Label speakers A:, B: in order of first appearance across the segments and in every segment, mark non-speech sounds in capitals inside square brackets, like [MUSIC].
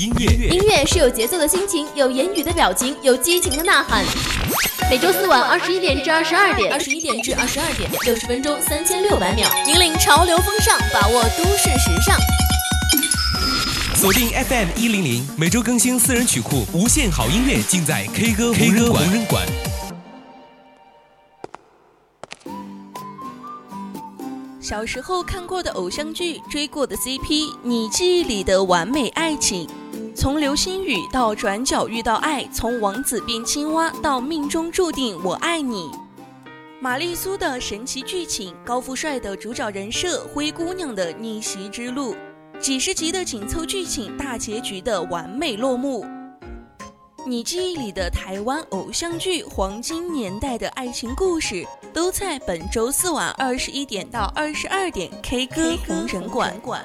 A: 音乐，
B: 音乐是有节奏的心情，有言语的表情，有激情的呐喊。每周四晚二十一点至二十二点，二十一点至二十二点，六十分钟三千六百秒，引领潮流风尚，把握都市时尚。
A: 锁定 FM 一零零，每周更新私人曲库，无限好音乐尽在 K 歌 K 歌无人馆。
C: 小时候看过的偶像剧，追过的 CP，你记忆里的完美爱情，从流星雨到转角遇到爱，从王子变青蛙到命中注定我爱你。玛丽苏的神奇剧情，高富帅的主角人设，灰姑娘的逆袭之路，几十集的紧凑剧情，大结局的完美落幕。你记忆里的台湾偶像剧黄金年代的爱情故事，都在本周四晚二十一点到二十二点 K 歌红人馆。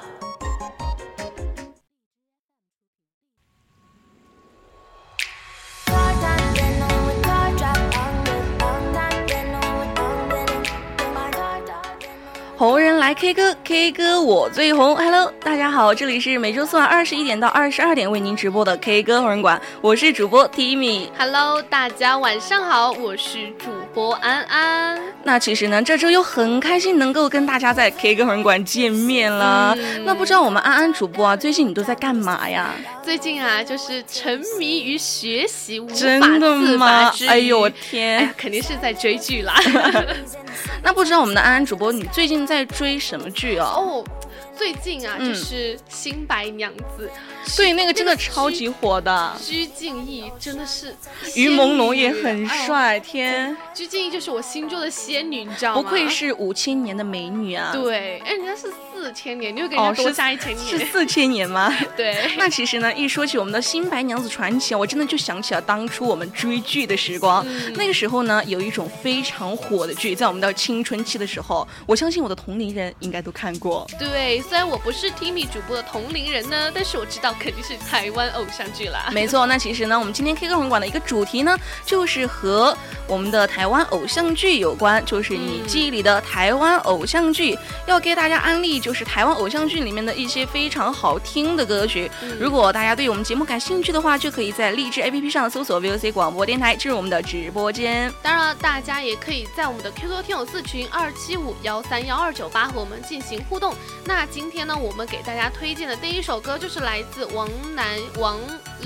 C: 红人来 K 歌，K 歌我最红。Hello，大家好，这里是每周四晚二十一点到二十二点为您直播的 K 歌红人馆，我是主播 Timmy。
D: Hello，大家晚上好，我是主播安安。
C: 那其实呢，这周又很开心能够跟大家在 K 歌红馆见面了。那不知道我们安安主播啊，最近你都在干嘛呀？
D: 最近啊，就是沉迷于学习，无法
C: 自拔之哎呦我天，
D: 肯定是在追剧啦。[LAUGHS] [LAUGHS]
C: 那不知道我们的安安主播，你最近在追什么剧哦？
D: 哦，最近啊，就是《新白娘子》。
C: 对，那个真的超级火的。
D: 鞠婧祎真的是，
C: 于朦胧也很帅，天。
D: 鞠婧祎就是我心中的仙女，你知道
C: 吗？不愧是五千年的美女啊。
D: 对，哎，人家是四千年，你又给人家多加一千年。
C: 是四千年吗？[LAUGHS]
D: 对。
C: 那其实呢，一说起我们的新白娘子传奇，我真的就想起了当初我们追剧的时光。那个时候呢，有一种非常火的剧，在我们的青春期的时候，我相信我的同龄人应该都看过。
D: 对，虽然我不是 Timmy 主播的同龄人呢，但是我知道。肯定是台湾偶像剧啦。
C: 没错，那其实呢，我们今天 K 歌红馆的一个主题呢，就是和我们的台湾偶像剧有关，就是你记忆里的台湾偶像剧，要给大家安利，就是台湾偶像剧里面的一些非常好听的歌曲。如果大家对我们节目感兴趣的话，就可以在荔枝 APP 上搜索 VOC 广播电台，进入我们的直播间。
D: 当然了，大家也可以在我们的 QQ 听友四群二七五幺三幺二九八和我们进行互动。那今天呢，我们给大家推荐的第一首歌就是来自。王楠王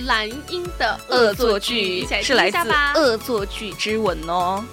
D: 蓝英的恶作剧，
C: 是来自《恶作剧之吻》哦。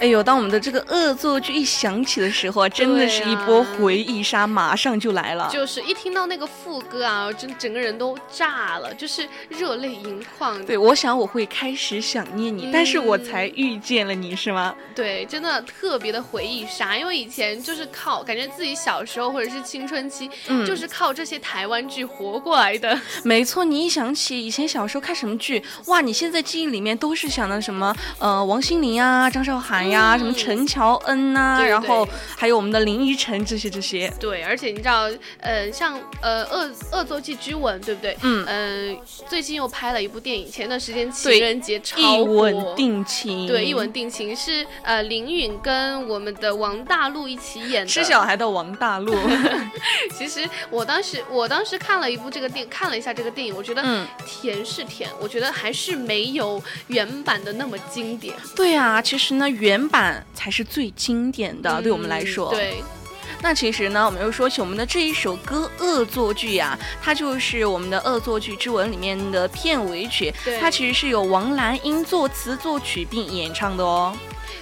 C: 哎呦，当我们的这个恶作剧一响起的时候啊，真的是一波回忆杀，马上就来了。
D: 就是一听到那个副歌啊，真整个人都炸了，就是热泪盈眶。
C: 对，我想我会开始想念你，
D: 嗯
C: 但是我才遇见了你，是吗？
D: 对，真的特别的回忆杀，因为以前就是靠感觉自己小时候或者是青春期，
C: 嗯
D: 就是靠这些台湾剧活过来的。
C: 没错，你一想起以前小时候看什么剧，哇，你现在记忆里面都是想的什么？呃，王心凌啊，张韶涵呀，
D: 嗯
C: 什么陈乔恩呐、
D: 对
C: 然后还有我们的林依晨这些这些。
D: 对，而且你知道，呃，像呃《恶恶作剧之吻》，对不对？
C: 嗯
D: 呃，最近又拍了一部电影，前段时间情人节超
C: 一吻定情，
D: 对，一吻定情是呃林允跟我们的王大陆一起演的。
C: 吃小孩的王大陆。[LAUGHS]
D: 其实我当时我当时看了一部这个电，看了一下这个电影，我觉得
C: 嗯
D: 甜是甜，我觉得还是没有原版的那么经典。
C: 对啊，其实呢，原版才是最经典的，对我们来说。
D: 嗯。对，
C: 那其实呢，我们又说起我们的这一首歌《恶作剧》呀，它就是我们的《恶作剧之吻》里面的片尾曲，
D: 对
C: 它其实是由王蓝英作词作曲并演唱的哦。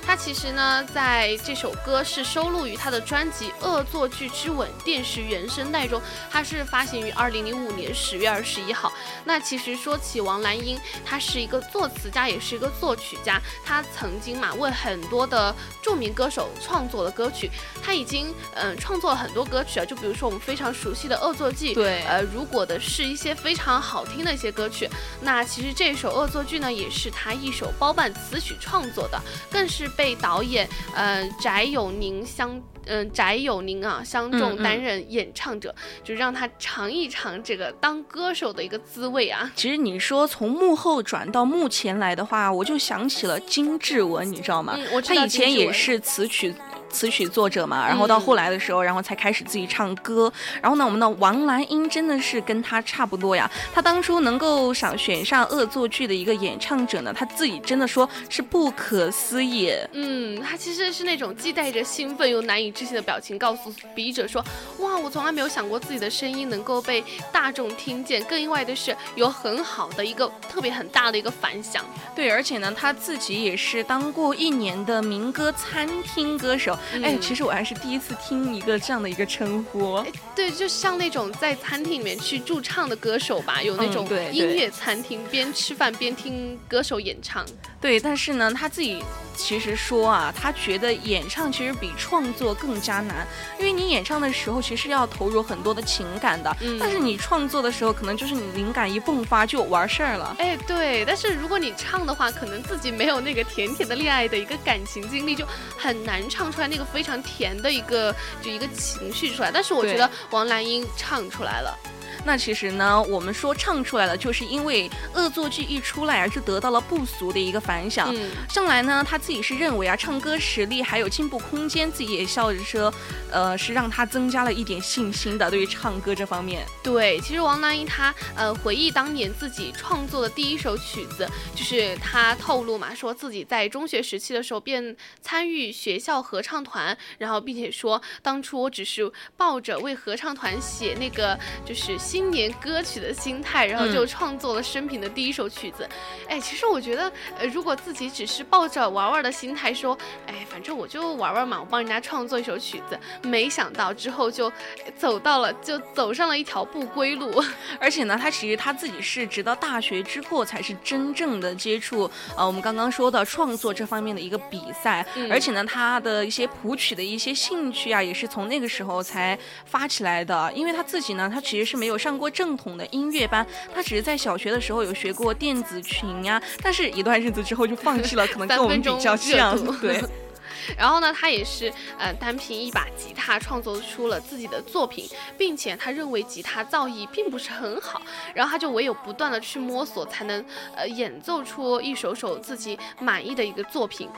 D: 他其实呢，在这首歌是收录于他的专辑《恶作剧之吻》电视原声带中，它是发行于二零零五年十月二十一号。那其实说起王蓝英，他是一个作词家，也是一个作曲家。他曾经嘛为很多的著名歌手创作了歌曲，他已经嗯、呃创作了很多歌曲啊，就比如说我们非常熟悉的《恶作剧》，
C: 对
D: 呃，如果的是一些非常好听的一些歌曲。那其实这首《恶作剧》呢，也是他一手包办词曲创作的，更是被导演呃翟友宁相嗯、翟友宁啊相中担任演唱者，就让他尝一尝这个当歌手的一个滋味啊。
C: 其实你说从幕后转到幕前来的话，我就想起了金志文，你知道吗？
D: 嗯，我知
C: 他以前也是词曲。词曲作者嘛，然后到后来的时候，然后才开始自己唱歌。然后呢，我们的王蓝英真的是跟他差不多呀。他当初能够想选上恶作剧的一个演唱者呢，他自己真的说是不可思议。
D: 嗯，他其实是那种既带着兴奋又难以置信的表情，告诉笔者说：“哇，我从来没有想过自己的声音能够被大众听见，更意外的是有很好的一个特别很大的一个反响。
C: 对，而且呢，他自己也是当过一年的民歌餐厅歌手。哎，
D: 嗯
C: 其实我还是第一次听一个这样的一个称呼。
D: 对，就像那种在餐厅里面去驻唱的歌手吧，有那
C: 嗯
D: 种音乐餐厅，边吃饭边听歌手演唱。
C: 对，但是呢，他自己其实说啊，他觉得演唱其实比创作更加难，因为你演唱的时候其实要投入很多的情感的，
D: 嗯
C: 但是你创作的时候，可能就是你灵感一迸发就完事儿了。
D: 哎，对，但是如果你唱的话，可能自己没有那个甜甜的恋爱的一个感情经历，就很难唱出来那个非常甜的一个就一个情绪出来。但是我觉得王蓝英唱出来了。
C: 那其实呢，我们说唱出来了，就是因为恶作剧一出来而，就得到了不俗的一个反响。
D: 嗯，
C: 上来呢，他自己是认为啊，唱歌实力还有进步空间，自己也笑着说，呃，是让他增加了一点信心的，对于唱歌这方面。
D: 对，其实王蓝英他呃回忆当年自己创作的第一首曲子，就是他透露嘛，说自己在中学时期的时候便参与学校合唱团，然后并且说当初我只是抱着为合唱团写那个就是新年歌曲的心态，然后就创作了生平的第一首曲子。哎，其实我觉得，呃，如果自己只是抱着玩玩的心态说，哎，反正我就玩玩嘛，我帮人家创作一首曲子，没想到之后就走到了，就走上了一条不归路。[LAUGHS]
C: 而且呢，他其实他自己是直到大学之后才是真正的接触，呃，我们刚刚说的创作这方面的一个比赛。
D: 嗯
C: 而且呢，他的一些谱曲的一些兴趣啊，也是从那个时候才发起来的。因为他自己呢，他其实是没有上过正统的音乐班，他只是在小学的时候有学过电子琴呀、但是一段日子之后就放弃了，可能跟我们比较像。[LAUGHS] 对，[LAUGHS]
D: 然后呢，他也是呃单凭一把吉他创作出了自己的作品，并且他认为吉他造诣并不是很好，然后他就唯有不断的去摸索，才能呃演奏出一首首自己满意的一个作品。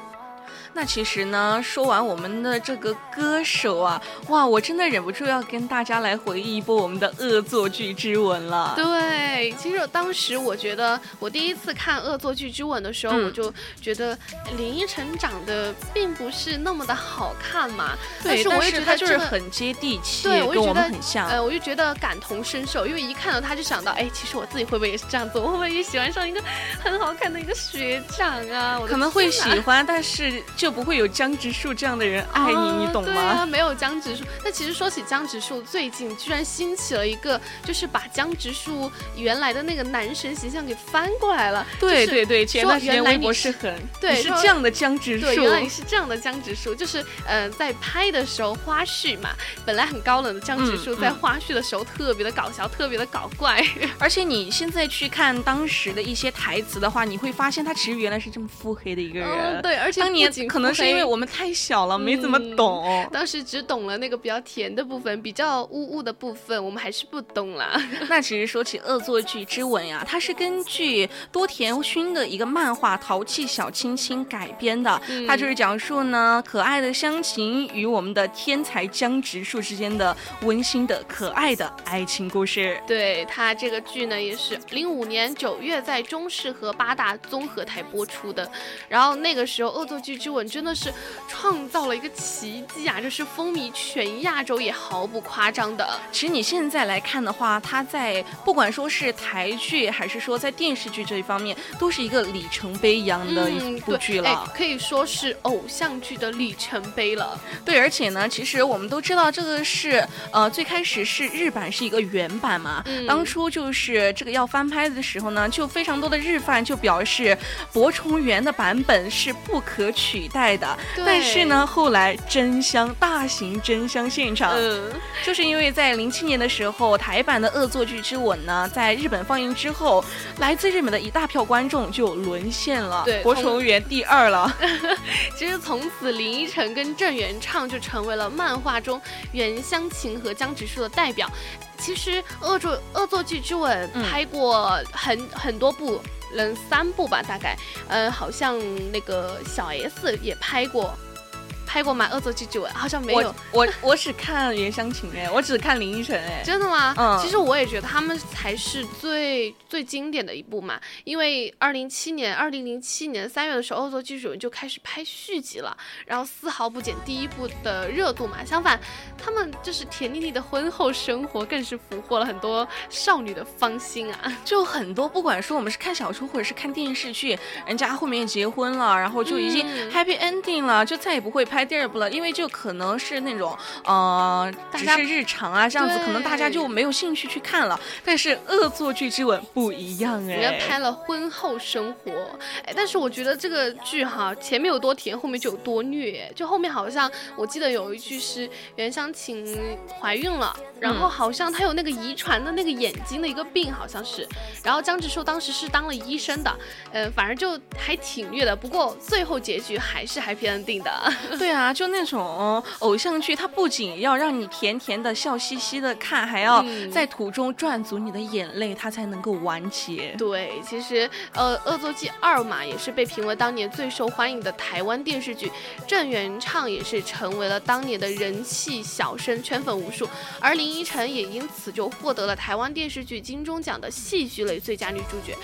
C: 那其实呢，说完我们的这个歌手啊，哇，我真的忍不住要跟大家来回忆一波我们的恶作剧之吻了。
D: 对，其实当时我觉得，我第一次看《恶作剧之吻》的时候，
C: 嗯
D: 我就觉得林依晨长得并不是那么的好看嘛，但
C: 对，
D: 是我也觉
C: 他就是
D: 得这个
C: 很接地气，
D: 对，我
C: 跟我
D: 就觉得
C: 们很像。
D: 呃，我就觉得感同身受，因为一看到他就想到，哎，其实我自己会不会也是这样子？我会不会也喜欢上一个很好看的一个学长啊？我
C: 可能会喜欢，但是就不会有江直树这样的人爱你，你懂
D: 对
C: 吗？
D: 啊，没有江直树。那其实说起江直树，最近居然兴起了一个，就是把江直树原来的那个男神形象给翻过来了。就是
C: 对对对，前
D: 说
C: 段时间微博
D: 原来你是
C: 是很，
D: 对
C: 是这样的江直树，
D: 对，原来你是这样的江直树，就是呃，在拍的时候花絮嘛，本来很高冷的江直树，在花絮的时候特别的搞笑，特别的搞怪。
C: 而且你现在去看当时的一些台词的话，你会发现他其实原来是这么腹黑的一个人。
D: 嗯，对，而且
C: 当年可能是因为我们太小了，没怎么
D: 嗯
C: 懂。
D: 当时只懂了那个比较甜的部分，比较污污的部分，我们还是不懂啦。[LAUGHS]
C: 那其实说起《恶作剧之吻》呀，它是根据多田薰的一个漫画《淘气小亲亲》改编的。
D: 嗯
C: 它就是讲述呢可爱的香琴与我们的天才江直树之间的温馨的可爱的爱情故事。
D: 对它这个剧呢，也是零五年九月在中视和八大综合台播出的。然后那个时候，《恶作剧之吻》真的是创造了一个奇迹啊！就是风靡全亚洲，也毫不夸张的。
C: 其实你现在来看的话，它在不管说是台剧还是说在电视剧这一方面，都是一个里程碑一样的一部剧了。
D: 哎可以说是偶像剧的里程碑了。
C: 对，而且呢，其实我们都知道这个是呃最开始是日版是一个原版嘛，
D: 嗯
C: 当初就是这个要翻拍的时候呢，就非常多的日饭就表示博重元的版本是不可取代的。但是呢，后来真香大型真香现场，
D: 嗯，
C: 就是因为在零七年的时候，台版的《恶作剧之吻》呢，在日本放映之后，来自日本的一大票观众就沦陷了，
D: 对从
C: 博重元第二了。[LAUGHS]
D: 其实从此林依晨跟郑元畅就成为了漫画中原香琴和江直树的代表。其实《恶作恶作剧之吻》
C: 嗯
D: 拍过很、很多部，能，三部吧，大概，呃，好像那个小 S 也拍过。拍过吗？《恶作剧之吻》好像没有
C: 我，我我只看原香琴哎，我只看林依晨哎。
D: 真的吗？
C: 嗯
D: 其实我也觉得他们才是最最经典的一部嘛，因为二零七年，二零零七年三月的时候，《恶作剧之吻》就开始拍续集了，然后丝毫不减第一部的热度嘛。相反，他们就是甜腻腻的婚后生活，更是俘获了很多少女的芳心啊。
C: 就很多，不管说我们是看小说或者是看电视剧，人家后面结婚了，然后就已经
D: 嗯
C: happy ending 了，就再也不会拍第二部了，因为就可能是那种呃，
D: 大家
C: 只是日常啊这样子，可能大家就没有兴趣去看了。但是《恶作剧之吻》不一样哎，
D: 人家拍了婚后生活，哎，但是我觉得这个剧哈，前面有多甜，后面就有多虐。就后面好像我记得有一句是袁湘琴怀孕了，然后好像她有那个遗传的那个眼睛的一个病，好像是。然后江直树当时是当了医生的，嗯、反正就还挺虐的。不过最后结局还是 happy ending 的。[LAUGHS]
C: 对啊，就那种偶像剧，它不仅要让你甜甜的笑嘻嘻的看，还要
D: 嗯
C: 在途中赚足你的眼泪，它才能够完结。
D: 对，其实呃，《恶作剧二》嘛，也是被评为当年最受欢迎的台湾电视剧，郑元畅也是成为了当年的人气小生，圈粉无数。而林依晨也因此就获得了台湾电视剧金钟奖的戏剧类最佳女主角，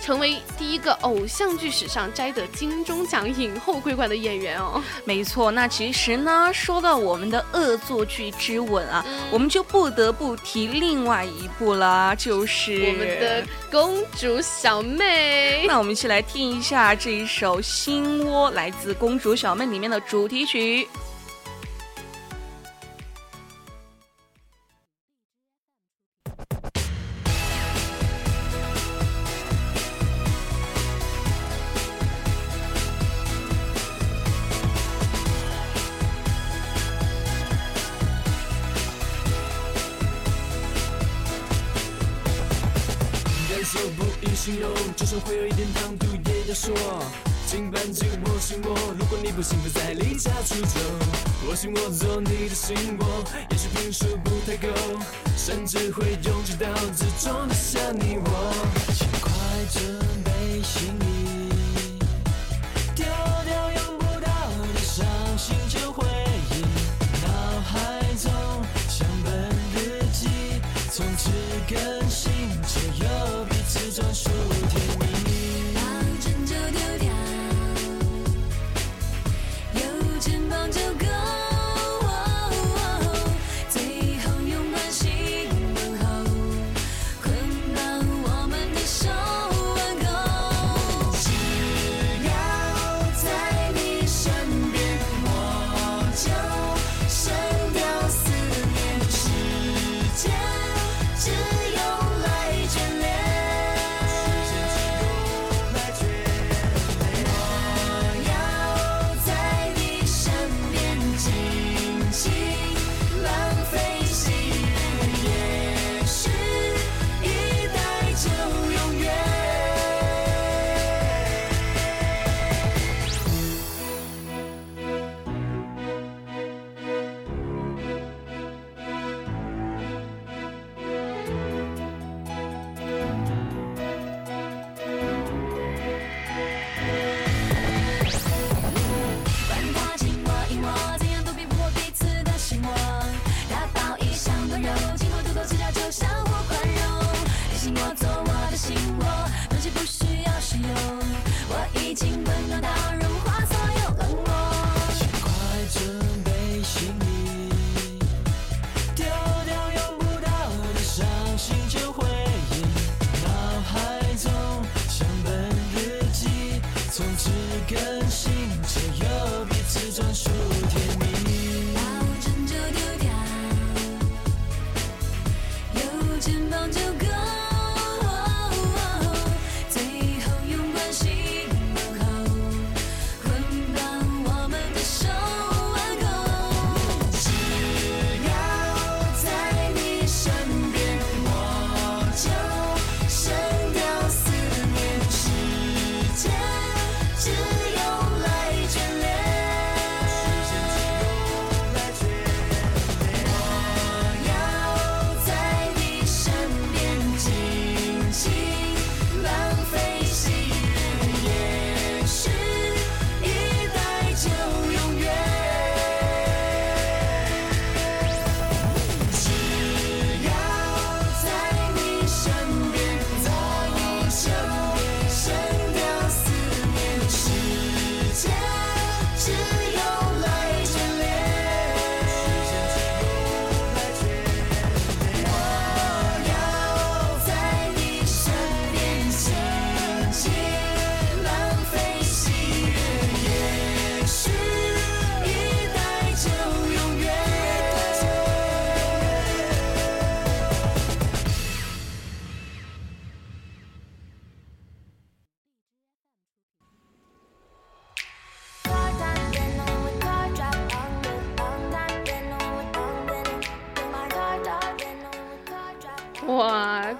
D: 成为第一个偶像剧史上摘得金钟奖影后桂冠的演员哦。
C: 没错，那其实呢，说到我们的恶作剧之吻啊，我们就不得不提另外一部啦，就是
D: 我们的公主小妹。
C: 那我们一起来听一下这一首《心窝》，来自《公主小妹》里面的主题曲。
E: 形容，就算会有一点唐突也要说。请搬进我心窝，如果你不幸福再离家出走，我信我做你的心窝，也许平数不太够，甚至会拥挤到只装得下你我。
F: 我已经温暖到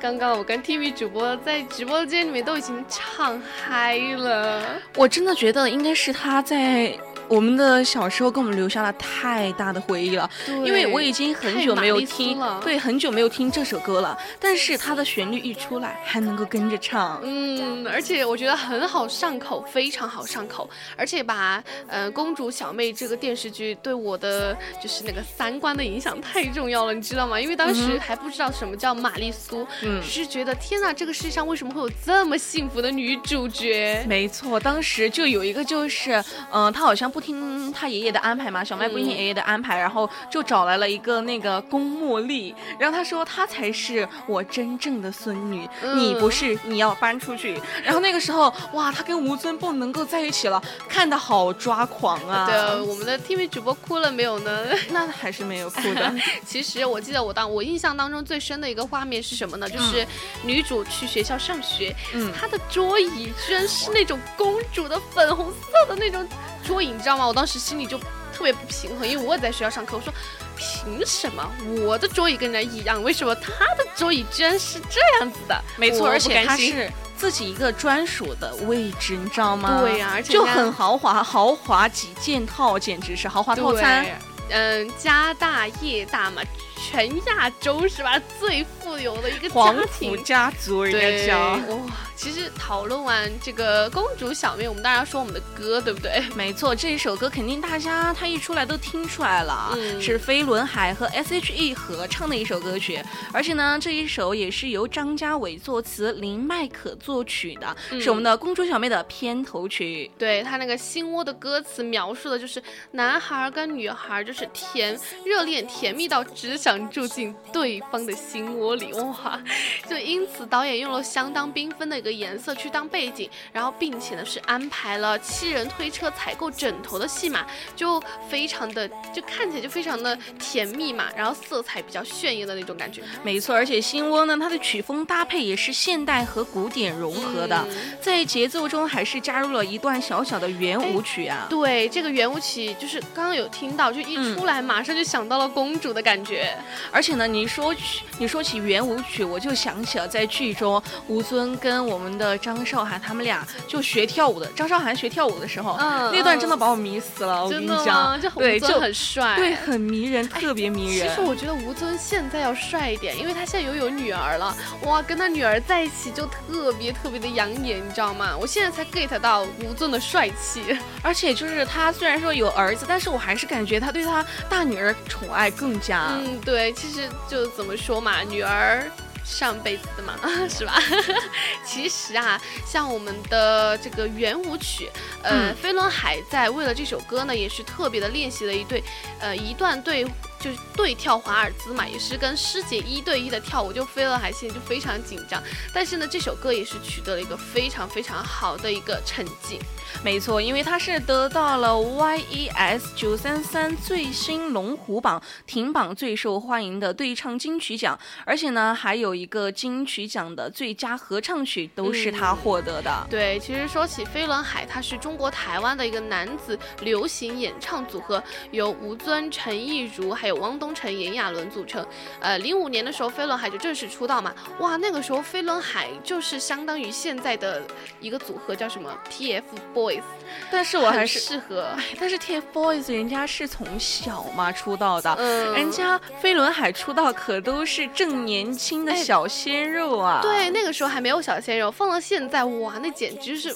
D: 刚刚我跟 TV 主播在直播间里面都已经唱嗨了。
C: 我真的觉得应该是他在我们的小时候给我们留下了太大的回忆了，因为我已经很久没有听
D: 了，
C: 对，很久没有听这首歌了。但是它的旋律一出来，还能够跟着唱。
D: 嗯，而且我觉得很好上口，非常好上口，而且把呃《公主小妹》这个电视剧对我的就是那个三观的影响太重要了，你知道吗？因为当时还不知道什么叫玛丽苏，
C: 嗯
D: 只是觉得天哪，这个世上为什么会有这么幸福的女主角？
C: 没错，当时就有一个就是，嗯、她好像不听他爷爷的安排嘛，小麦不听爷爷的安排，然后就找来了一个那个龚茉莉，然后他说她才是我真正的孙女，
D: 嗯
C: 你不是，你要搬出去。然后那个时候，哇，他跟吴尊不能够在一起了，看的好抓狂啊！
D: 对，我们的 TV 主播哭了没有呢？[LAUGHS]
C: 那还是没有哭的。[LAUGHS]
D: 其实我记得我当我印象当中最深的一个画面是什么呢？就是女主去学校上学，
C: 嗯
D: 她的桌椅居然是那种公主的粉红色的那种桌椅，你知道吗？我当时心里就特别不平衡，因为我也在学校上课，我说凭什么我的桌椅跟人家一样，为什么他的桌椅居然是这样子的？
C: 没错，而且
D: 不甘心
C: 它是自己一个专属的位置，你知道吗？
D: 对呀而且
C: 就很豪华，豪华几件套，简直是豪华套餐。
D: 对，嗯，家大业大嘛，全亚洲是吧？最富有的一个
C: 皇。府家族，人
D: 对，
C: 家叫。
D: 哇！其实讨论完这个公主小妹，我们当然要说我们的歌，对不对？
C: 没错，这一首歌肯定大家他一出来都听出来了是飞轮海和 S.H.E 合唱的一首歌曲，而且呢，这一首也是由张家伟作词，林迈可作曲的，
D: 嗯
C: 是我们的《公主小妹》的片头曲。
D: 对他那个心窝的歌词描述的就是男孩跟女孩就是甜热恋甜蜜到只想住进对方的心窝里，哇！就因此导演用了相当缤纷的一个颜色去当背景，然后并且呢是安排了七人推车采购枕头的戏码，就非常的就看起来就非常的甜蜜嘛，然后色彩比较炫艳的那种感觉。
C: 没错，而且心窝呢，它的曲风搭配也是现代和古典融合的，
D: 嗯
C: 在节奏中还是加入了一段小小的圆舞曲啊。
D: 对，这个圆舞曲就是刚刚有听到，就一
C: 嗯
D: 出来马上就想到了公主的感觉。
C: 而且呢，你说起你说起圆舞曲，我就想起了在剧中吴尊跟我们的张韶涵他们俩就学跳舞的，张韶涵学跳舞的时候，
D: 嗯
C: 那段真的把我迷死了。我跟
D: 真的吗？
C: 你讲，
D: 这
C: 对，就
D: 很帅，
C: 对，很迷人，特别迷人。
D: 其实我觉得吴尊现在要帅一点，因为他现在又有女儿了，哇，跟他女儿在一起就特别特别的养眼，你知道吗？我现在才 get 到吴尊的帅气。
C: 而且就是他虽然说有儿子，但是我还是感觉他对他大女儿宠爱更加。
D: 嗯，对，其实就怎么说嘛，女儿。上辈子的嘛，[LAUGHS] 是吧？[LAUGHS] 其实啊，像我们的这个圆舞曲，呃，
C: 嗯
D: 飞轮海在为了这首歌呢，也是特别的练习了一对，呃，一段对，就是对跳华尔兹嘛，也是跟师姐一对一的跳舞，就飞轮海现在就非常紧张。但是呢，这首歌也是取得了一个非常非常好的一个成绩。
C: 没错，因为他是得到了 YES 九三三最新龙虎榜停榜最受欢迎的对唱金曲奖，而且呢，还有一个金曲奖的最佳合唱曲都是他获得的。
D: 对，其实说起飞轮海，他是中国台湾的一个男子流行演唱组合，由吴尊、陈亦儒还有汪东城、炎亚纶组成。呃，零五年的时候，飞轮海就正式出道嘛，哇，那个时候飞轮海就是相当于现在的一个组合，叫什么 TFBOYS，[LAUGHS]
C: 但是我还
D: 很
C: 是，
D: 适合。
C: 哎，但是 TFBOYS 人家是从小嘛出道的。
D: 嗯，
C: 人家飞轮海出道可都是正年轻的
D: 哎
C: 小鲜肉啊！
D: 对，那个时候还没有小鲜肉，放到现在，哇，那简直是，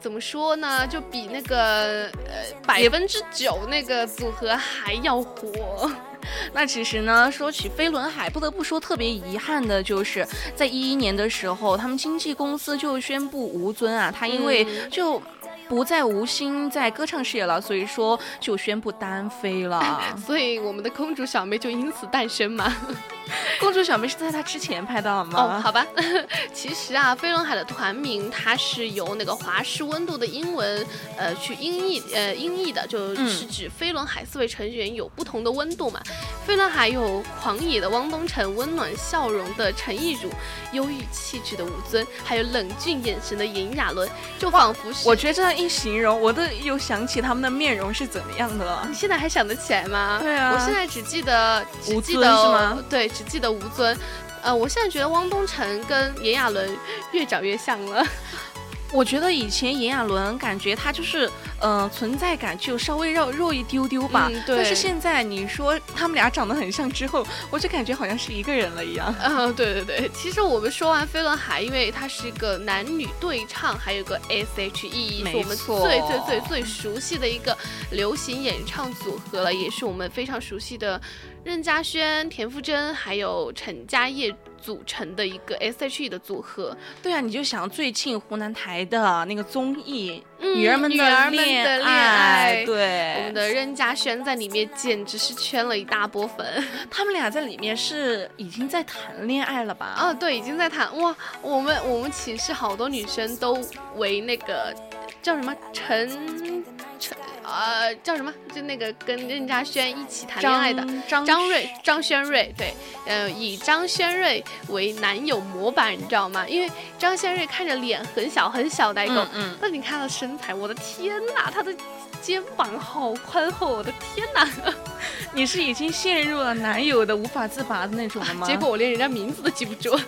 D: 怎么说呢？就比那个呃百分之九那个组合还要火。[LAUGHS]
C: 那其实呢，说起飞轮海，不得不说特别遗憾的就是，在一一年的时候，他们经纪公司就宣布吴尊啊，他因为
D: 嗯
C: 就。不再无心在歌唱事业了，所以说就宣布单飞了。[LAUGHS]
D: 所以我们的公主小妹就因此诞生嘛。[LAUGHS]
C: 公主小妹是在她之前拍到的
D: 哦，
C: 吗？
D: 好吧。[LAUGHS] 其实啊，飞轮海的团名它是由那个华氏温度的英文呃去音译呃音译的，就是指飞轮海四位成员有不同的温度嘛。飞轮海有狂野的汪东城，温暖笑容的陈亦儒，忧郁气质的吴尊，还有冷峻眼神的炎亚纶，就仿佛是
C: 我觉得一形容，我都有想起他们的面容是怎么样的了。
D: 你现在还想得起来吗？
C: 对啊
D: 我现在只记得只
C: 吴尊
D: 记得
C: 是吗
D: 对，只记得吴尊。呃，我现在觉得汪东城跟炎亚纶越长越像了。
C: 我觉得以前炎亚纶感觉他就是，呃，存在感就稍微弱弱一丢丢吧。
D: 嗯对
C: 但是现在你说他们俩长得很像之后，我就感觉好像是一个人了一样。
D: 嗯，[LAUGHS] 对对对，其实我们说完飞轮海，因为它是一个男女对唱，还有个 S.H.E，
C: 没
D: 是我们
C: 错
D: 最最最最熟悉的一个流行演唱组合了，也是我们非常熟悉的任嘉萱、田馥甄还有陈嘉叶组成的一个 S.H.E 的组合。
C: 对啊，你就想最近湖南台的那个综艺《
D: 嗯
C: 女儿们
D: 女儿们的
C: 恋
D: 恋爱
C: 对，
D: 我们的任嘉萱在里面简直是圈了一大波粉。[LAUGHS]
C: 他们俩在里面是已经在谈恋爱了吧？
D: 啊，对，已经在谈哇，我们我们寝室好多女生都为那个叫什么陈陈呃叫什么，就那个跟任嘉轩一起谈恋爱的。
C: 张
D: 张瑞、张轩瑞，对，呃，以张轩瑞为男友模板，你知道吗？因为张轩瑞看着脸很小很小的一个，
C: 嗯嗯
D: 但你看他的身材，我的天哪，他的肩膀好宽厚，我的天哪！[LAUGHS]
C: 你是已经陷入了男友的无法自拔的那种了吗？[LAUGHS]
D: 结果我连人家名字都记不住。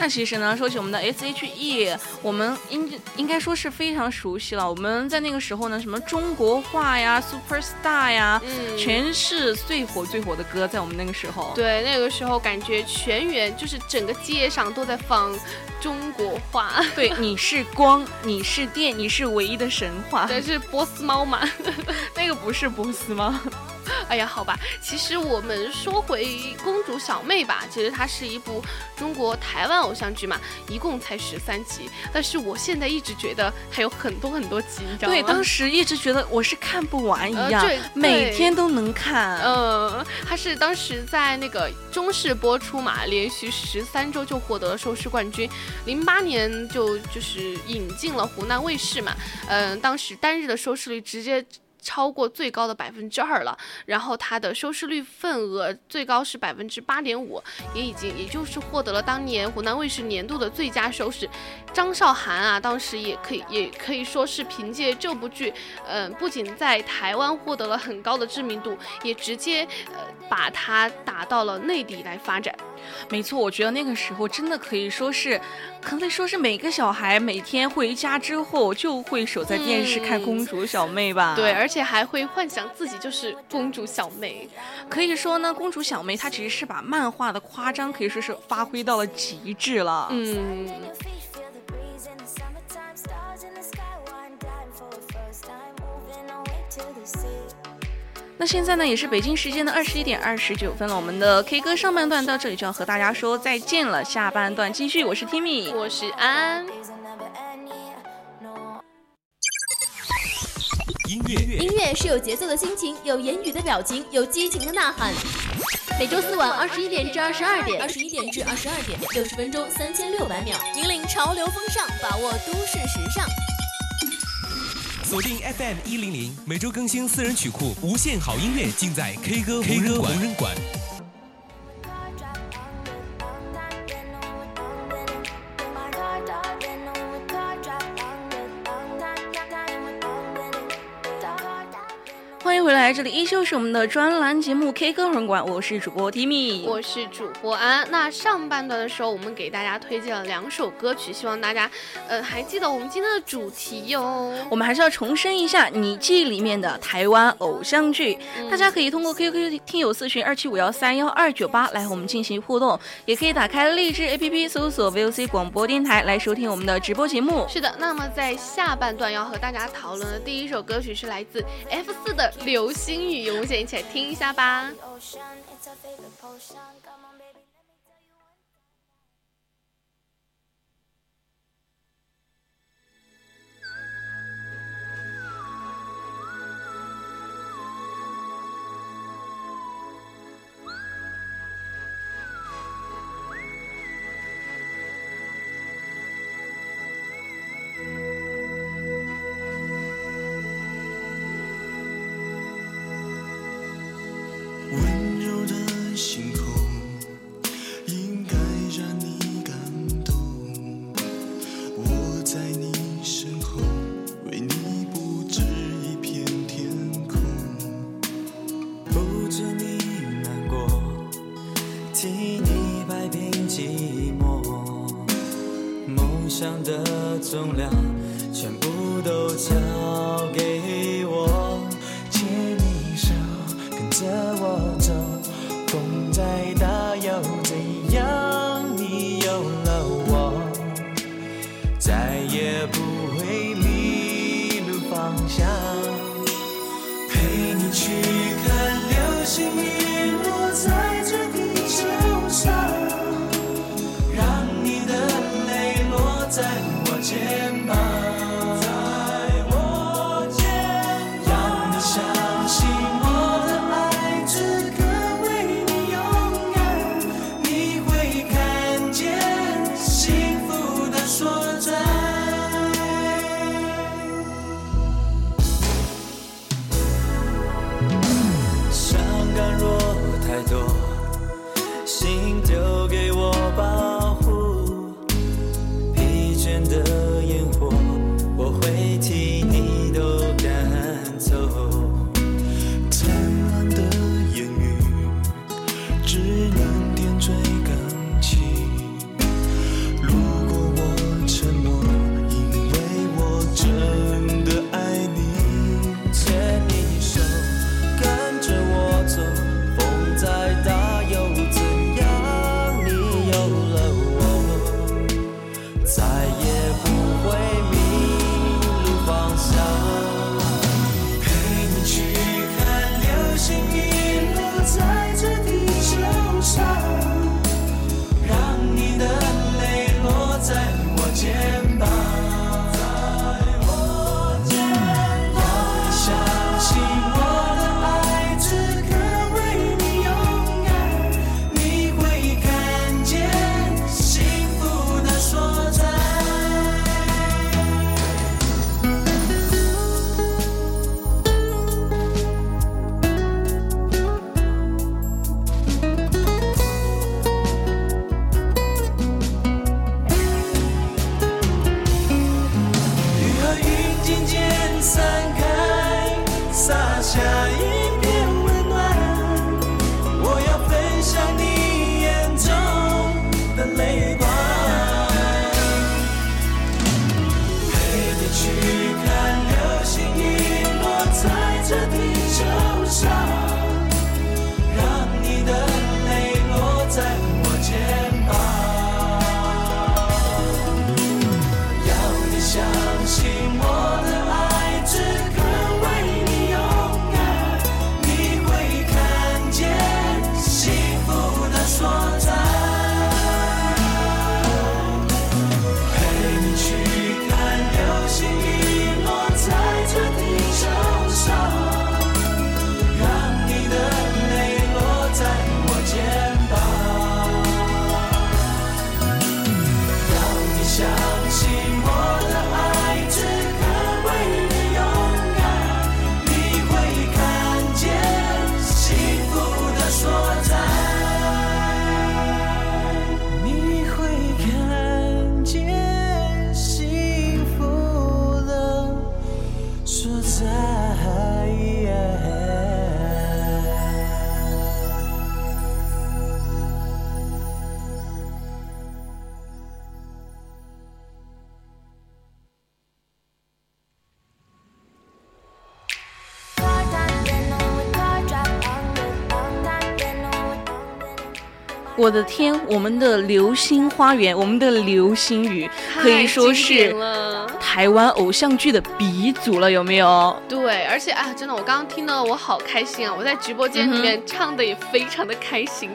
C: 那其实呢，说起我们的 S.H.E，我们应应该说是非常熟悉了。我们在那个时候呢，什么中国话呀、Super Star 呀，
D: 嗯
C: 全是最火最火的歌，在我们那个时候。
D: 对，那个时候感觉全员就是整个街上都在放中国话，
C: 对，你是光，你是电，你是唯一的神话。
D: 对，是波斯猫嘛。[LAUGHS]
C: 那个不是波斯吗？[LAUGHS]
D: 哎呀，好吧，其实我们说回《公主小妹》吧，其实它是一部中国台湾偶像剧嘛，一共才十三集，但是我现在一直觉得还有很多很多集，你知道吗？
C: 对，当时一直觉得我是看不完一样，每天都能看。
D: 嗯，它是当时在那个中视播出嘛，连续十三周就获得了收视冠军。零八年就就是引进了湖南卫视嘛，嗯、当时单日的收视率直接。超过最高的百分之二了，然后它的收视率份额最高是百分之八点五，也已经也就是获得了当年湖南卫视年度的最佳收视。张韶涵啊，当时也可以也可以说是凭借这部剧，嗯、不仅在台湾获得了很高的知名度，也直接呃把它打到了内地来发展。
C: 没错，我觉得那个时候真的可以说是，可以说是每个小孩每天回家之后就会守在电视看《公主小妹》吧。
D: 对，，而且还会幻想自己就是公主小妹。
C: 可以说呢，《公主小妹》她其实是把漫画的夸张可以说是发挥到了极致了。
D: 嗯，
C: 那现在呢，也是北京时间的二十一点二十九分了。我们的 K 歌上半段到这里就要和大家说再见了，下半段继续。我是 Timmy，
D: 我是安.
A: 音乐
B: 音乐是有节奏的心情，有言语的表情，有激情的呐喊。每周四晚二十一点至二十二点，二十一点至二十二点，六十分钟，三千六百秒，引领潮流风尚，把握都市时尚。
A: 锁定 FM 一零零，每周更新私人曲库，无限好音乐尽在 K 歌 K 歌无人馆。
C: 来，这里依旧是我们的专栏节目 K 歌人馆，我是主播 Timmy。
D: 我是主播安。那上半段的时候，我们给大家推荐了两首歌曲，希望大家，呃，还记得我们今天的主题哟。
C: 我们还是要重申一下你记里面的台湾偶像剧，大家可以通过 QQ 听友四群二七五幺三幺二九八来和我们进行互动，也可以打开荔枝 APP 搜索 VOC 广播电台来收听我们的直播节目。
D: 是的，那么在下半段要和大家讨论的第一首歌曲是来自 F 四的《流星雨》，我们先一起来听一下吧。
F: the
E: be 我的
C: 天，我们的《流星花园》，我们的流星雨，可以说是。台湾偶像剧的鼻祖了，有没有？
D: 对，而且啊，真的，我刚刚听到我好开心啊！我在直播间里面唱的也非常的开心。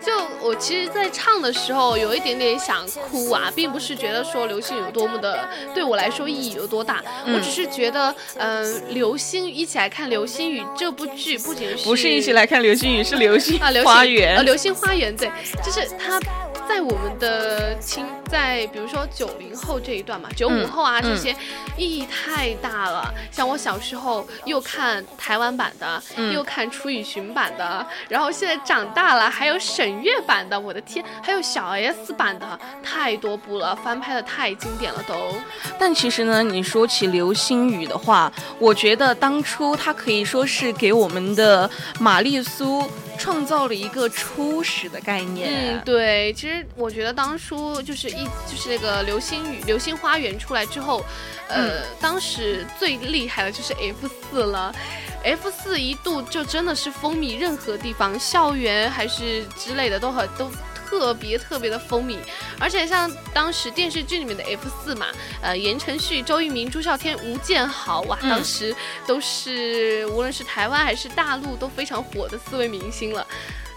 D: 就我其实，在唱的时候有一点点想哭啊，并不是觉得说流星雨有多么的对我来说意义有多大，
C: 嗯
D: 我只是觉得，嗯、流星一起来看《流星雨》这部剧，不仅是
C: 不是一起来看流星雨，是流星
D: 啊，流星
C: 花园。
D: 呃，流星花园，对，就是它在我们的青，在比如说九零后这一段嘛，九五
C: 嗯
D: 后啊、
C: 嗯
D: 这些，意义太大了。像我小时候又看台湾版的，
C: 嗯
D: 又看楚雨荨版的，然后现在长大了还有沈月版的，我的天，还有小 S 版的，太多部了，翻拍的太经典了都。
C: 但其实呢，你说起流星雨的话，我觉得当初它可以说是给我们的玛丽苏创造了一个初始的概念。
D: 嗯，对，其实我觉得当初就是一就是那个流星雨、流星花园出来之后，呃，当时最厉害的就是 F 四了。F 四一度就真的是风靡任何地方，校园还是之类的都很都特别特别的风靡。而且像当时电视剧里面的 F 四嘛，呃，言承旭、周渝民、朱孝天、吴建豪，哇，
C: 嗯
D: 当时都是无论是台湾还是大陆都非常火的四位明星了。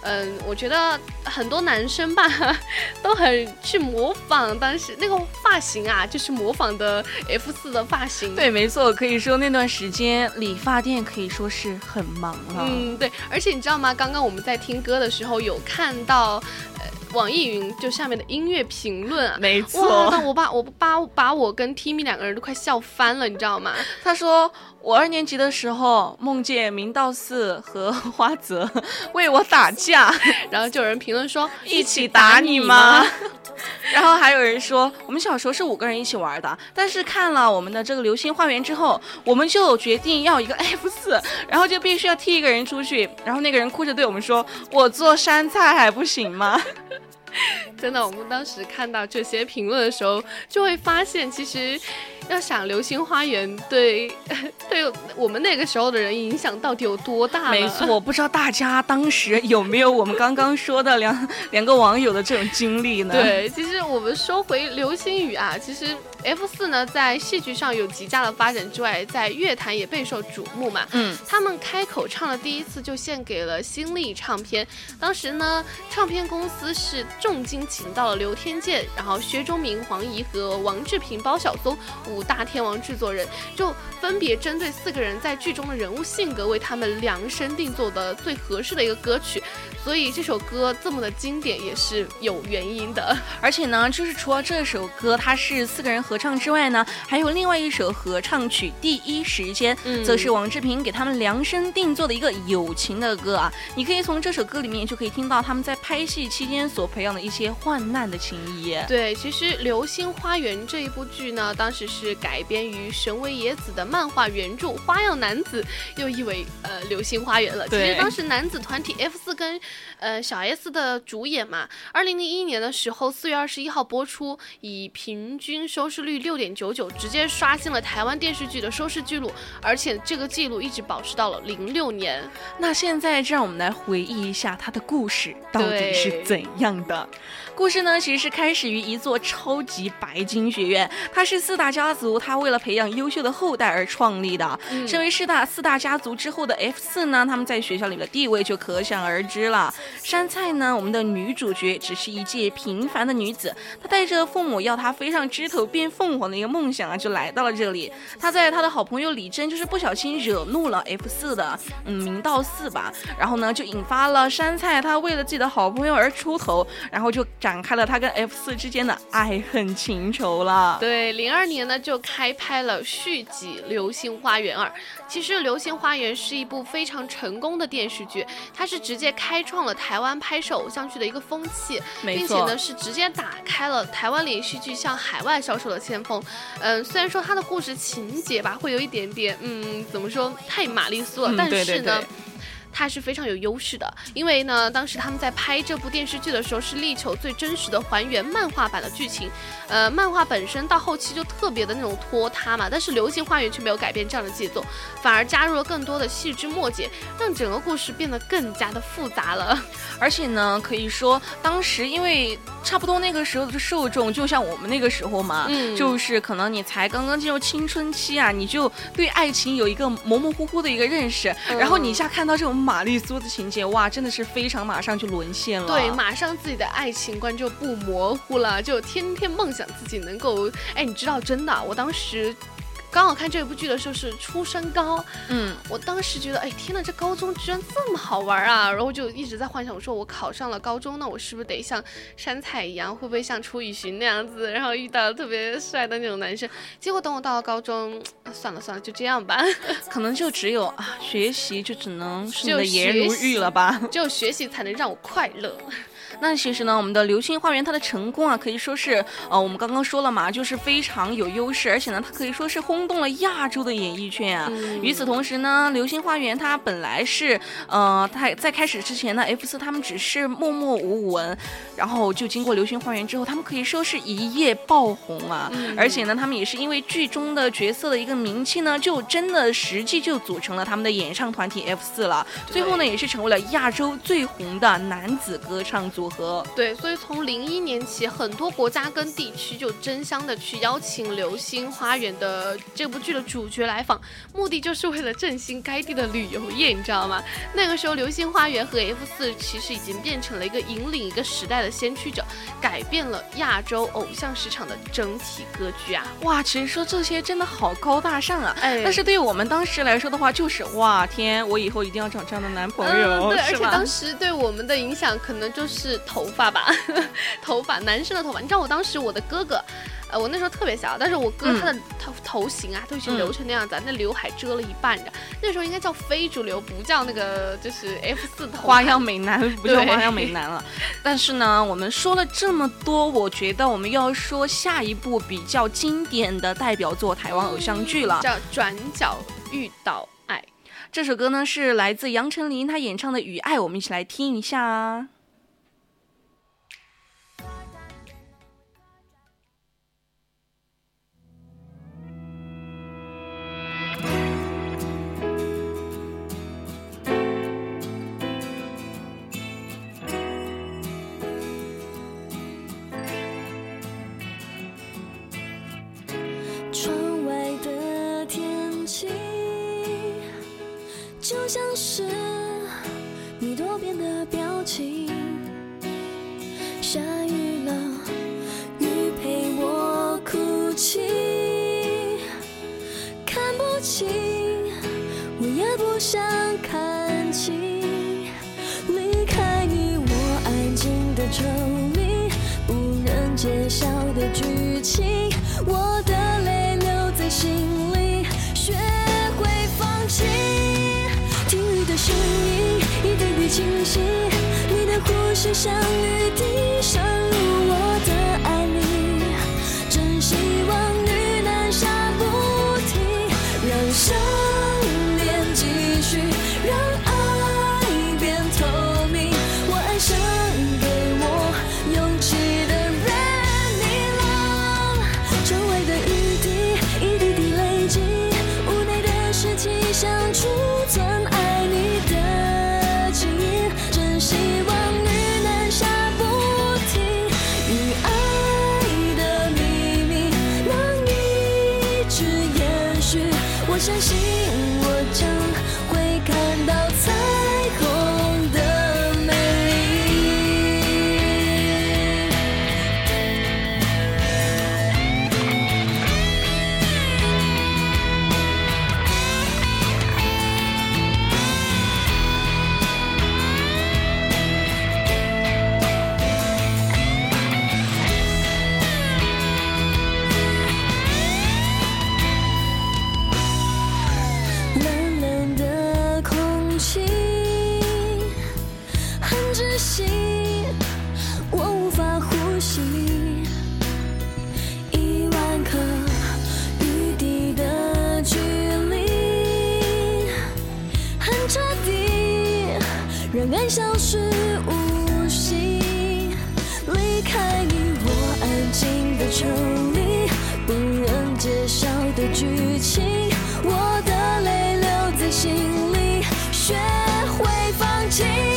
D: 嗯，我觉得很多男生吧，[LAUGHS] 都很去模仿当时那个发型啊，就是模仿的 F 四的发型。
C: 对，没错，可以说那段时间理发店可以说是很忙了。
D: 嗯，对，而且你知道吗？刚刚我们在听歌的时候有看到，呃，网易云就下面的音乐评论！
C: 没错
D: 那，我把我把把我跟 Timmy 两个人都快笑翻了，你知道吗？
C: 他说我二年级的时候梦见明道寺和花泽 [LAUGHS] 为我打架，[LAUGHS]
D: 然后就有人评论说
C: 一起打你吗？？[LAUGHS] 然后还有人说，我们小时候是五个人一起玩的，但是看了我们的这个《流星花园》之后，我们就决定要一个 F 四，然后就必须要踢一个人出去，然后那个人哭着对我们说：“我做山菜还不行吗
D: 真的，我们当时看到这些评论的时候，就会发现，其实要想《流星花园》对 [LAUGHS] 对我们那个时候的人影响到底有多大？”
C: 没，错，不知道大家当时有没有我们刚刚说的两 [LAUGHS] 两个网友的这种经历呢？，
D: 对，其实我们说回《流星雨》啊，其实 F 四呢在戏剧上有极大的发展之外，在乐坛也备受瞩目嘛。
C: 嗯，
D: 他们开口唱了第一次就献给了新力唱片。当时呢，唱片公司是重金请到了刘天健，然后薛忠明、黄怡和王志平、包小松五大天王制作人，就分别针对四个人在剧中的人物性格，为他们量身定做的最合适的一个歌曲。所以这首歌这么的经典，也是有原因的。
C: 而且呢，就是除了这首歌它是四个人合唱之外呢，还有另外一首合唱曲《第一时间》，
D: 嗯
C: 则是王志平给他们量身定做的一个友情的歌啊。你可以从这首歌里面就可以听到他们在拍戏期间所培养的一些患难的情谊。
D: 对，其实《流星花园》这一部剧呢，当时是改编于神尾野子的漫画原著《花样男子》，又译为呃《流星花园》了。其实当时男子团体 F 四跟呃小 S 的主演嘛，二零零一年的时候，四月二十一号播出，以平均收视率六点九九，直接刷新了台湾电视剧的收视记录，而且这个记录一直保持到了零六年。
C: 那现在就让我们来回忆一下他的故事到底是怎样的。故事呢，其实是开始于一座超级白金学院，它是四大家族，它为了培养优秀的后代而创立的。
D: 嗯
C: 身为四大四大家族之后的 F 四呢，他们在学校里的地位就可想而知了。山菜呢，我们的女主角只是一介平凡的女子，她带着父母要她飞上枝头变凤凰的一个梦想啊，就来到了这里。她在她的好朋友李真就是不小心惹怒了 F 四的嗯明道四吧，然后呢就引发了山菜她为了自己的好朋友而出头，然后就展开了他跟 F 四之间的爱恨情仇了。
D: 对，零二年呢就开拍了续集《流星花园二》。其实《流星花园》是一部非常成功的电视剧，它是直接开创了台湾拍摄偶像剧的一个风气，并且呢是直接打开了台湾连续剧向海外销售的先锋。嗯，虽然说它的故事情节吧会有一点点，嗯，怎么说太玛丽苏了，
C: 嗯
D: 但
C: 对对
D: 是呢。
C: 对
D: 它是非常有优势的，因为呢，当时他们在拍这部电视剧的时候，是力求最真实的还原漫画版的剧情。呃，漫画本身到后期就特别的那种拖沓嘛，但是《流星花园》却没有改变这样的节奏，反而加入了更多的细枝末节，让整个故事变得更加的复杂了。[LAUGHS]
C: 而且呢，可以说当时因为差不多那个时候的受众，就像我们那个时候嘛，
D: 嗯
C: 就是可能你才刚刚进入青春期啊，你就对爱情有一个模模糊糊的一个认识，
D: 嗯
C: 然后你一下看到这种玛丽苏的情节，哇，真的是非常马上就沦陷了。
D: 对，马上自己的爱情观就不模糊了，就天天梦想自己能够，哎，你知道，真的，我当时。刚好看这部剧的时候是初升高，
C: 嗯，
D: 我当时觉得，哎，天呐，这高中居然这么好玩啊！然后就一直在幻想，我说我考上了高中，那我是不是得像山菜一样，会不会像楚雨荨那样子，然后遇到特别帅的那种男生？结果等我到了高中，啊 [TSK] 算了算了，就这样吧，[LAUGHS]
C: 可能就只有啊，学习就只能是你
D: 就
C: 的颜如玉了吧。
D: 只有学习才能让我快乐。
C: 那其实呢，我们的《流星花园》它的成功啊，可以说是呃，我们刚刚说了嘛，就是非常有优势，而且呢，它可以说是轰动了亚洲的演艺圈啊。
D: 嗯
C: 与此同时呢，《流星花园》它本来是呃，它在开始之前呢，F 四他们只是默默无闻，然后就经过《流星花园》之后，他们可以说是一夜爆红啊。
D: 嗯
C: 而且呢，他们也是因为剧中的角色的一个名气呢，就真的实际就组成了他们的演唱团体 F 四了。最后呢，也是成为了亚洲最红的男子歌唱组合。
D: 对，所以从零一年起，很多国家跟地区就争相的去邀请《流星花园》的这部剧的主角来访，目的就是为了振兴该地的旅游业，你知道吗？那个时候，《流星花园》和 F 四其实已经变成了一个引领一个时代的先驱者，改变了亚洲偶像市场的整体格局啊！
C: 哇，其实说这些真的好高大上啊！
D: 哎
C: 但是对于我们当时来说的话，就是哇天，我以后一定要找这样的男朋友，
D: 嗯，对，而且当？时对我们的影响可能就是头发吧，[LAUGHS] 头发，男生的头发。你知道我当时我的哥哥，呃，我那时候特别小，但是我哥
C: 嗯
D: 他的头、头型啊都已经
C: 嗯
D: 留成那样子、啊，那刘海遮了一半的。那时候应该叫非主流，不叫那个就是 F 四头
C: 花样美男不叫花样美男了，[LAUGHS] 但是呢，我们说了这么多，我觉得我们要说下一部比较经典的代表作台湾偶像剧了。
D: 叫《转角遇到爱》。
C: 这首歌呢是来自杨丞琳她演唱的《雨爱》，我们一起来听一下啊。
F: 想看清。离开你，我安静的抽离，不能揭晓的剧情，我的泪留在心里，学会放弃。听雨的声音，一滴滴清晰，你的呼吸像雨滴情。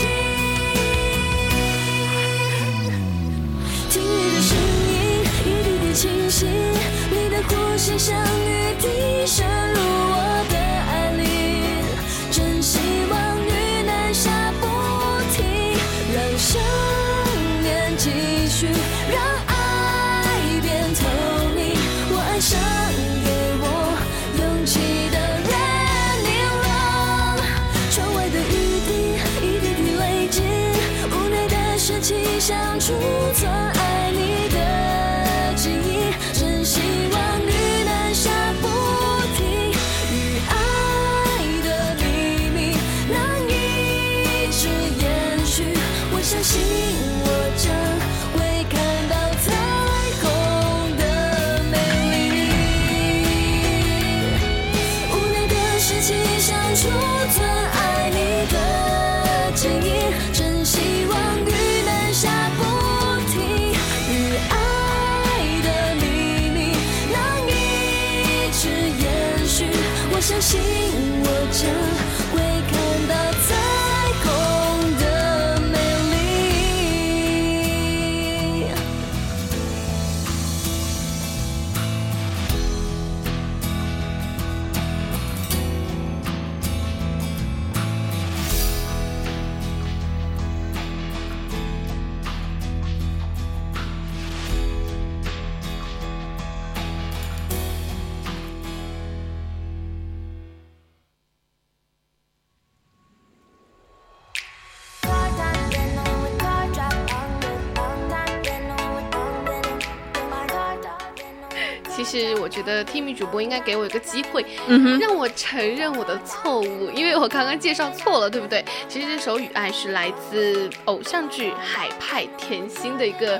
F: 我
D: 觉得 Timmy 主播应该给我一个机会，
C: 嗯，
D: 让我承认我的错误，因为我刚刚介绍错了，对不对？其实这首《雨爱》是来自偶像剧《海派甜心》的一个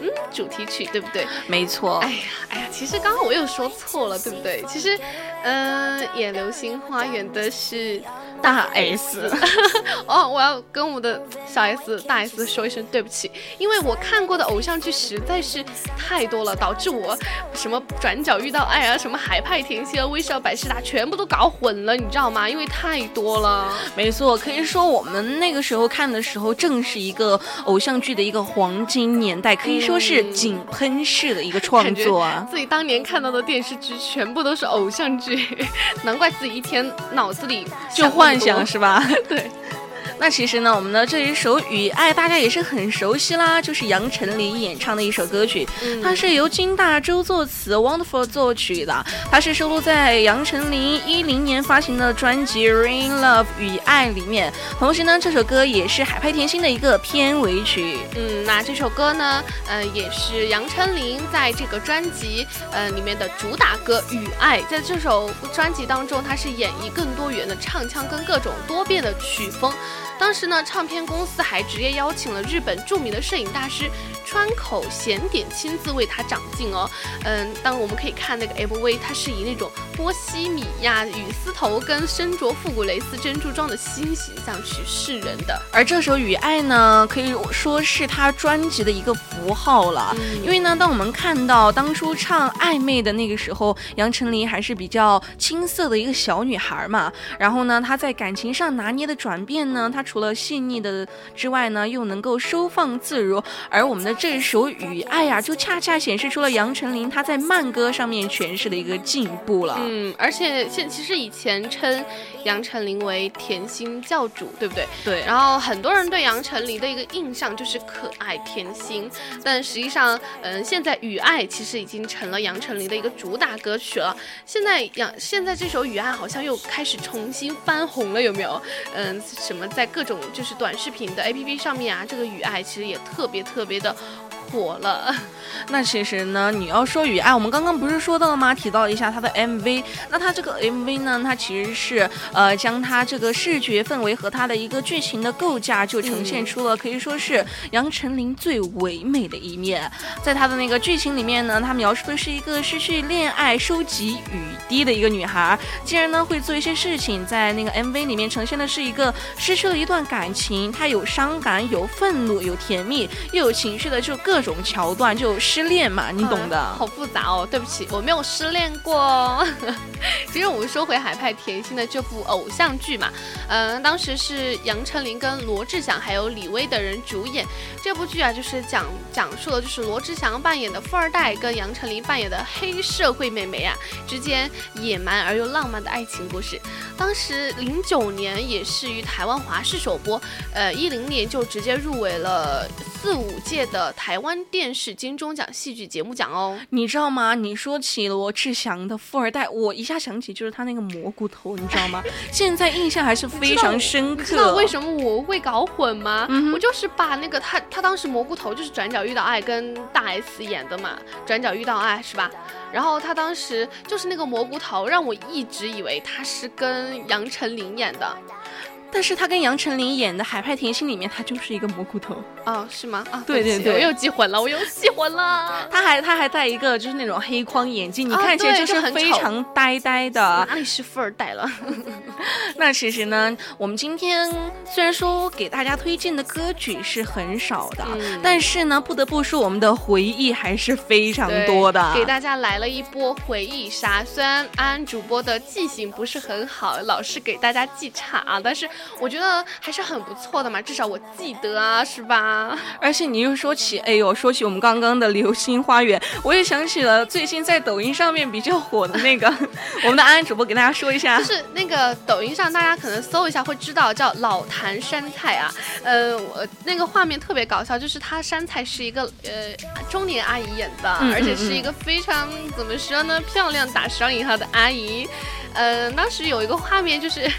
D: 嗯主题曲，对不对？
C: 没错
D: 哎。呀，哎呀，其实刚刚我又说错了，对不对？其实，嗯、演《流星花园》的是
C: 大 S，[LAUGHS]
D: 哦，我要跟我的小 S 大 S 说一声对不起，因为我看过的偶像剧实在是太多了，导致我什么转角遇到爱啊，什么海派甜心啊，微笑百事达全部都搞混了，你知道吗？因为太多了。
C: 没错，可以说我们那个时候看的时候，正是一个偶像剧的一个黄金年代，可以说是井喷式的一个创作啊。
D: 自己当年看到的电视剧全部都是偶像剧，难怪自己一天脑子里
C: 就幻想是吧？[LAUGHS]
D: 对。
C: 那其实呢，我们的这一首《雨爱》大家也是很熟悉啦，就是杨丞琳演唱的一首歌曲，
D: 嗯
C: 它是由金大洲作词，Wonderful 作曲的，它是收录在杨丞琳一零年发行的专辑《Rain Love 雨爱》里面。同时呢，这首歌也是海派甜心的一个片尾曲。
D: 嗯，那这首歌呢，呃，也是杨丞琳在这个专辑呃里面的主打歌《雨爱》。在这首专辑当中，它是演绎更多元的唱腔跟各种多变的曲风。当时呢，唱片公司还直接邀请了日本著名的摄影大师川口贤典亲自为他掌镜哦。嗯，当我们可以看那个 MV，它是以那种波西米亚雨丝头跟身着复古蕾丝珍珠装的新形象去示人的。
C: 而这首《雨爱》呢，可以说是他专辑的一个符号了。
D: 嗯
C: 因为呢，当我们看到当初唱《暧昧》的那个时候，杨丞琳还是比较青涩的一个小女孩嘛。然后呢，她在感情上拿捏的转变呢，她除了细腻的之外呢，又能够收放自如。而我们的这首《雨爱》呀，就恰恰显示出了杨丞琳她在慢歌上面诠释的一个进步了。
D: 嗯，而且现其实以前称杨丞琳为甜心教主，对不对？
C: 对，
D: 然后很多人对杨丞琳的一个印象就是可爱甜心，但实际上，嗯，现在《雨爱》其实已经成了杨丞琳的一个主打歌曲了。现在杨现在这首《雨爱》好像又开始重新翻红了，有没有？嗯，什么在各种就是短视频的 APP 上面啊，这个《雨爱》其实也特别特别的火了。[LAUGHS]
C: 那其实呢，你要说雨爱，我们刚刚不是说到了吗？提到一下它的 MV，那它这个 MV 呢，它其实是呃将它这个视觉氛围和它的一个剧情的构架，就呈现出了可以说是杨丞琳最唯美的一面。在她的那个剧情里面呢，她描述的是一个失去恋爱、收集雨滴的一个女孩，竟然呢会做一些事情，在那个 MV 里面呈现的是一个失去了一段感情，她有伤感、有愤怒、有甜蜜，又有情绪的，就各种桥段，就失恋嘛，你懂的。
D: 嗯好复杂哦，对不起，我没有失恋过。其实我们说回海派甜心的这部偶像剧嘛，嗯、当时是杨丞琳跟罗志祥还有李威等人主演这部剧啊，就是讲讲述的就是罗志祥扮演的富二代跟杨丞琳扮演的黑社会妹妹啊之间野蛮而又浪漫的爱情故事。当时零九年也是于台湾华视首播，呃，一零年就直接入围了四五届的台湾电视金钟奖戏剧节目奖哦。
C: 你知道吗？你说起罗志祥的富二代，我一下想起就是他那个蘑菇头，你知道吗？[LAUGHS] 现在印象还是非常深刻。
D: 你知道为什么我会搞混吗？
C: 嗯
D: 我就是把那个他他当时蘑菇头就是转角遇到爱跟大 S 演的嘛，转角遇到爱是吧？然后他当时就是那个蘑菇头，让我一直以为他是跟杨丞琳演的。
C: 但是他跟杨丞琳演的《海派甜心》里面，他就是一个蘑菇头，
D: 哦，是吗？啊，
C: 对对对
D: 我又记混了，我又记混了。
C: 他还他还戴一个就是那种黑框眼镜，你
D: 啊
C: 看起来就
D: 就是很
C: 非常呆呆的。[LAUGHS]
D: 哪里是富二代了？[LAUGHS] [LAUGHS]
C: 那其实呢，我们今天虽然说给大家推荐的歌曲是很少的，
D: 嗯
C: 但是呢，不得不说我们的回忆还是非常多的。
D: 给大家来了一波回忆杀。虽然安安主播的记性不是很好，老是给大家记差啊，但是我觉得还是很不错的嘛，至少我记得啊，是吧？
C: 而且你又说起，哎呦，说起我们刚刚的《流星花园》，我也想起了最近在抖音上面比较火的那个，[LAUGHS] 我们的安安主播给大家说一下
D: 就。是那个抖音上，大家可能搜一下会知道，叫老坛山菜啊。呃，我那个画面特别搞笑，就是她山菜是一个呃中年阿姨演的，
C: 嗯
D: 而且是一个非常怎么说呢，漂亮打双引号的阿姨。呃，当时有一个画面就是，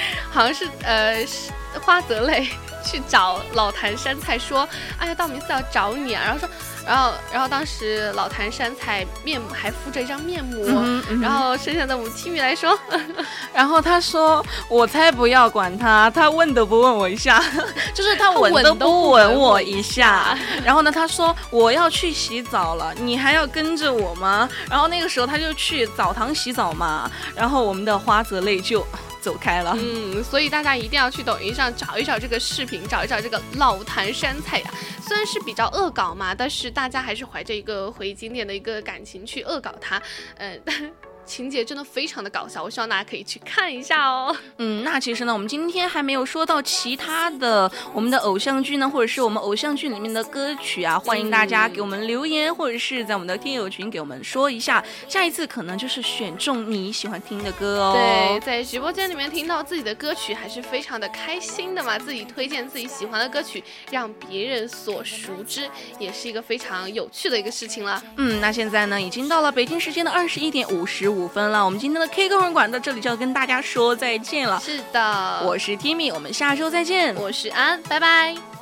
D: [LAUGHS] 好像是呃是花泽类去找老坛山菜说，哎呀，道明寺要找你啊，然后说。然后，然后当时老坛山菜面还敷着一张面膜，
C: 嗯嗯
D: 然后剩下的我们 Timmy 来说，[LAUGHS]
C: 然后他说：“我才不要管他，他问都不问我一下，[LAUGHS] 就是他吻
D: 吻
C: 都不吻我
D: 一
C: 下。”然后呢，他说：“我要去洗澡了，你还要跟着我吗？”然后那个时候他就去澡堂洗澡嘛，然后我们的花泽类就走开了。
D: 嗯，所以大家一定要去抖音上找一找这个视频，找一找这个老坛酸菜呀、虽然是比较恶搞嘛，但是大家还是怀着一个回忆经典的一个感情去恶搞它，嗯、情节真的非常的搞笑，我希望大家可以去看一下哦。
C: 嗯，那其实呢，我们今天还没有说到其他的我们的偶像剧呢，或者是我们偶像剧里面的歌曲啊，欢迎大家给我们留言，或者是在我们的听友群给我们说一下，下一次可能就是选中你喜欢听的歌哦。
D: 对，，在直播间里面听到自己的歌曲，还是非常的开心的嘛。自己推荐自己喜欢的歌曲，让别人所熟知，也是一个非常有趣的一个事情了。
C: 嗯，那现在呢，已经到了北京时间的二十一点五十五分了，我们今天的 K 歌文馆到这里就要跟大家说再见了。
D: 是的，
C: 我是 Timmy，我们下周再见。
D: 我是安，拜拜。